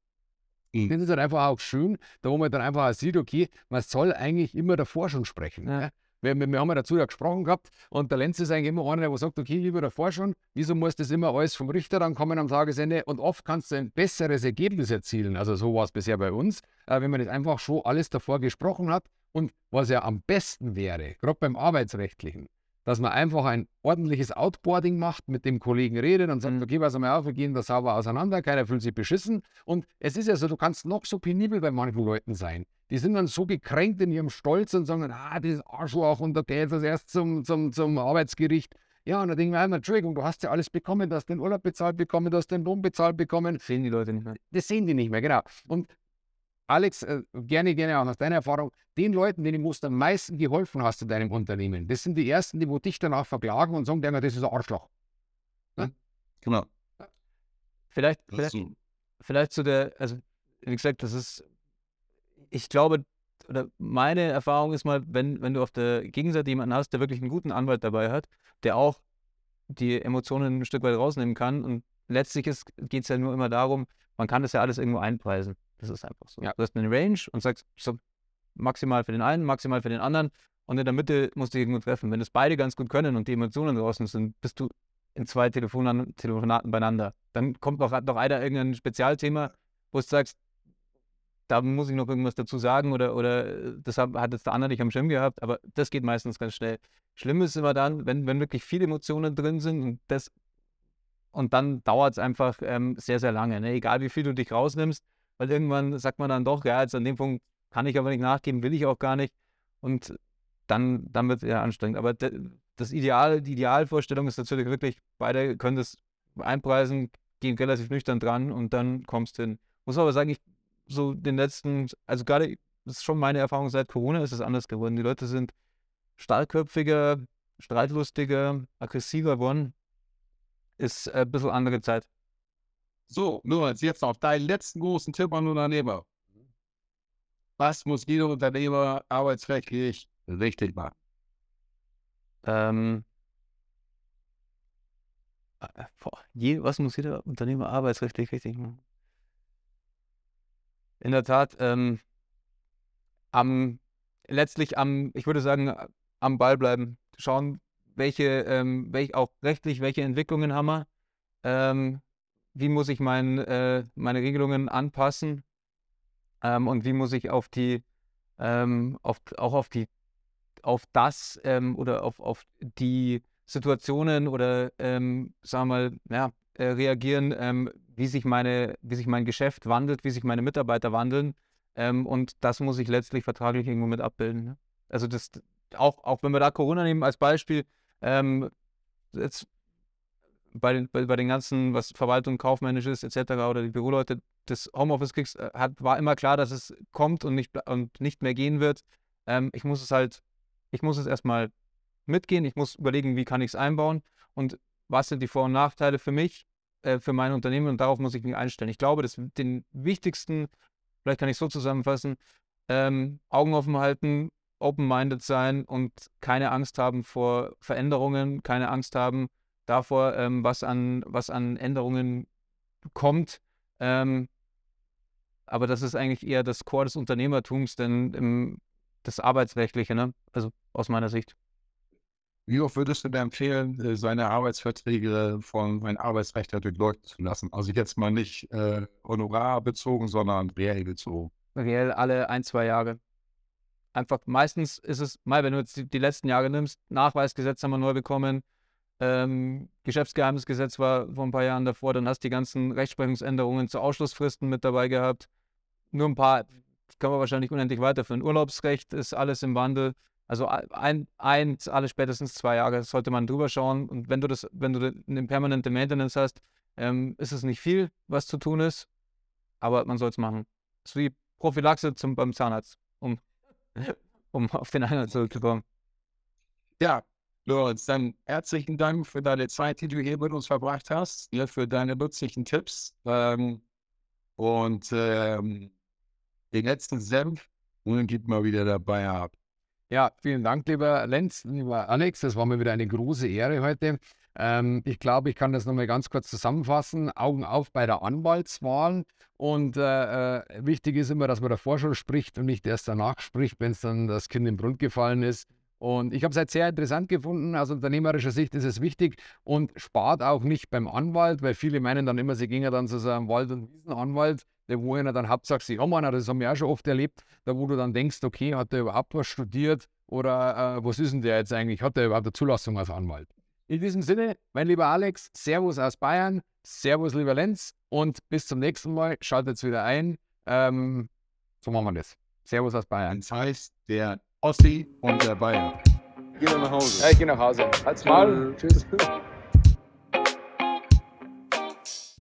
Mhm. Das ist halt einfach auch schön, da wo man dann einfach auch sieht, okay, man soll eigentlich immer davor schon sprechen. Ja. Ja? Wir, wir, haben ja dazu ja gesprochen gehabt und der Lenz ist eigentlich immer einer, der sagt, okay, lieber davor schon, wieso muss das immer alles vom Richter dann kommen am Tagesende und oft kannst du ein besseres Ergebnis erzielen, also so war es bisher bei uns, äh, wenn man das einfach schon alles davor gesprochen hat und was ja am besten wäre, gerade beim Arbeitsrechtlichen, dass man einfach ein ordentliches Outboarding macht, mit dem Kollegen redet und sagt, Mhm. okay, pass mal auf, wir gehen da sauber auseinander, keiner fühlt sich beschissen. Und es ist ja so, du kannst noch so penibel bei manchen Leuten sein. Die sind dann so gekränkt in ihrem Stolz und sagen, ah, dieses Arschloch und da geht das erst zum, zum, zum Arbeitsgericht. Ja, und dann denken wir einmal, Entschuldigung, du hast ja alles bekommen, du hast den Urlaub bezahlt bekommen, du hast den Lohn bezahlt bekommen. Sehen die Leute nicht mehr. Das sehen die nicht mehr, genau. Und Alex, äh, gerne, gerne auch aus deiner Erfahrung, den Leuten, denen du am meisten geholfen hast in deinem Unternehmen, das sind die Ersten, die wo dich danach verklagen und sagen, das ist ein Arschloch. Genau. Vielleicht, vielleicht, vielleicht zu der, also wie gesagt, das ist, ich glaube, oder meine Erfahrung ist mal, wenn, wenn du auf der Gegenseite jemanden hast, der wirklich einen guten Anwalt dabei hat, der auch die Emotionen ein Stück weit rausnehmen kann und letztlich geht es ja nur immer darum, man kann das ja alles irgendwo einpreisen. Das ist einfach so. Ja. Du hast eine Range und sagst, so maximal für den einen, maximal für den anderen und in der Mitte musst du dich irgendwo treffen. Wenn es beide ganz gut können und die Emotionen draußen sind, bist du in zwei Telefonan Telefonaten beieinander. Dann kommt noch, noch einer irgendein Spezialthema, wo du sagst, da muss ich noch irgendwas dazu sagen oder, oder das hat, hat jetzt der andere nicht am Schirm gehabt, aber das geht meistens ganz schnell. Schlimm ist immer dann, wenn, wenn wirklich viele Emotionen drin sind und das und dann dauert es einfach ähm, sehr, sehr lange. Ne? Egal wie viel du dich rausnimmst, weil irgendwann sagt man dann doch, ja, jetzt an dem Punkt kann ich aber nicht nachgeben, will ich auch gar nicht. Und dann, dann wird es eher anstrengend. Aber das Ideal, die Idealvorstellung ist natürlich wirklich, beide können das einpreisen, gehen relativ nüchtern dran und dann kommst du hin. Muss aber sagen, ich so den letzten, also gerade, das ist schon meine Erfahrung seit Corona, ist es anders geworden. Die Leute sind starkköpfiger, streitlustiger, aggressiver geworden. Ist äh, ein bisschen andere Zeit. So, nur jetzt noch deinen letzten großen Tipp an Unternehmer. Was muss jeder Unternehmer arbeitsrechtlich richtig machen? Ähm, äh, was muss jeder Unternehmer arbeitsrechtlich richtig machen? In der Tat, ähm, am, letztlich am, ich würde sagen, am Ball bleiben. Schauen, welche, ähm, welch, auch rechtlich, welche Entwicklungen haben wir. Ähm, wie muss ich mein, äh, meine Regelungen anpassen? Ähm, und wie muss ich auf die, ähm, auf, auch auf die auf das ähm, oder auf, auf die Situationen oder ähm, sagen wir mal, ja, äh, reagieren, ähm, wie sich meine, wie sich mein Geschäft wandelt, wie sich meine Mitarbeiter wandeln. Ähm, und das muss ich letztlich vertraglich irgendwo mit abbilden. Ne? Also das auch, auch wenn wir da Corona nehmen als Beispiel, jetzt bei den, bei, bei den ganzen, was Verwaltung kaufmännisch ist, etc. oder die Büroleute des Homeoffice kriegst, äh, hat, war immer klar, dass es kommt und nicht, und nicht mehr gehen wird. Ähm, ich muss es halt ich muss es erstmal mitgehen, ich muss überlegen, wie kann ich es einbauen und was sind die Vor- und Nachteile für mich, äh, für mein Unternehmen und darauf muss ich mich einstellen. Ich glaube, dass den wichtigsten, vielleicht kann ich es so zusammenfassen, ähm, Augen offen halten, open-minded sein und keine Angst haben vor Veränderungen, keine Angst haben davor, ähm, was, an, was an Änderungen kommt. Ähm, aber das ist eigentlich eher das Core des Unternehmertums, denn im das Arbeitsrechtliche, ne? Also aus meiner Sicht. Wie oft würdest du dir empfehlen, äh, seine Arbeitsverträge von einem Arbeitsrechtler durchleuchten zu lassen? Also jetzt mal nicht äh, honorarbezogen, sondern reell bezogen. Reell alle ein, zwei Jahre. Einfach meistens ist es, mal, wenn du jetzt die, die letzten Jahre nimmst, Nachweisgesetz haben wir neu bekommen, ähm, Geschäftsgeheimnisgesetz war vor ein paar Jahren davor, dann hast du die ganzen Rechtsprechungsänderungen zu Ausschlussfristen mit dabei gehabt. Nur ein paar, können wir wahrscheinlich unendlich weiterführen. Urlaubsrecht ist alles im Wandel. Also ein, eins, alle spätestens zwei Jahre sollte man drüber schauen. Und wenn du das, wenn du eine permanente Maintenance hast, ähm, ist es nicht viel, was zu tun ist, aber man soll es machen. Ist wie Prophylaxe zum, beim Zahnarzt, um, *laughs* um auf den Eingang zurückzukommen. Ja, Lorenz, dann herzlichen Dank für deine Zeit, die du hier mit uns verbracht hast, ja, für deine nützlichen Tipps ähm, und ähm, den letzten Senf und gib mal wieder dabei ab. Ja, vielen Dank, lieber Lenz, lieber Alex. Das war mir wieder eine große Ehre heute. Ähm, ich glaube, ich kann das nochmal ganz kurz zusammenfassen. Augen auf bei der Anwaltswahl. Und äh, äh, wichtig ist immer, dass man davor schon spricht und nicht erst danach spricht, wenn es dann das Kind im Grund gefallen ist. Und ich habe es halt sehr interessant gefunden. Aus unternehmerischer Sicht ist es wichtig und spart auch nicht beim Anwalt, weil viele meinen dann immer, sie gingen dann zu so einem Wald- und Wiesenanwalt wo einer dann hauptsächlich haben einer, das haben wir auch schon oft erlebt, da wo du dann denkst, okay, hat der überhaupt was studiert oder äh, was ist denn der jetzt eigentlich? Hat der überhaupt eine Zulassung als Anwalt? In diesem Sinne, mein lieber Alex, Servus aus Bayern, Servus lieber Lenz und bis zum nächsten Mal. Schaltet wieder ein. Ähm, so machen wir das. Servus aus Bayern. Das heißt, der Ossi und der Bayer. Geh mal nach Hause. Ja, ich gehe nach Hause. Halt's Maul. Tschüss. *laughs*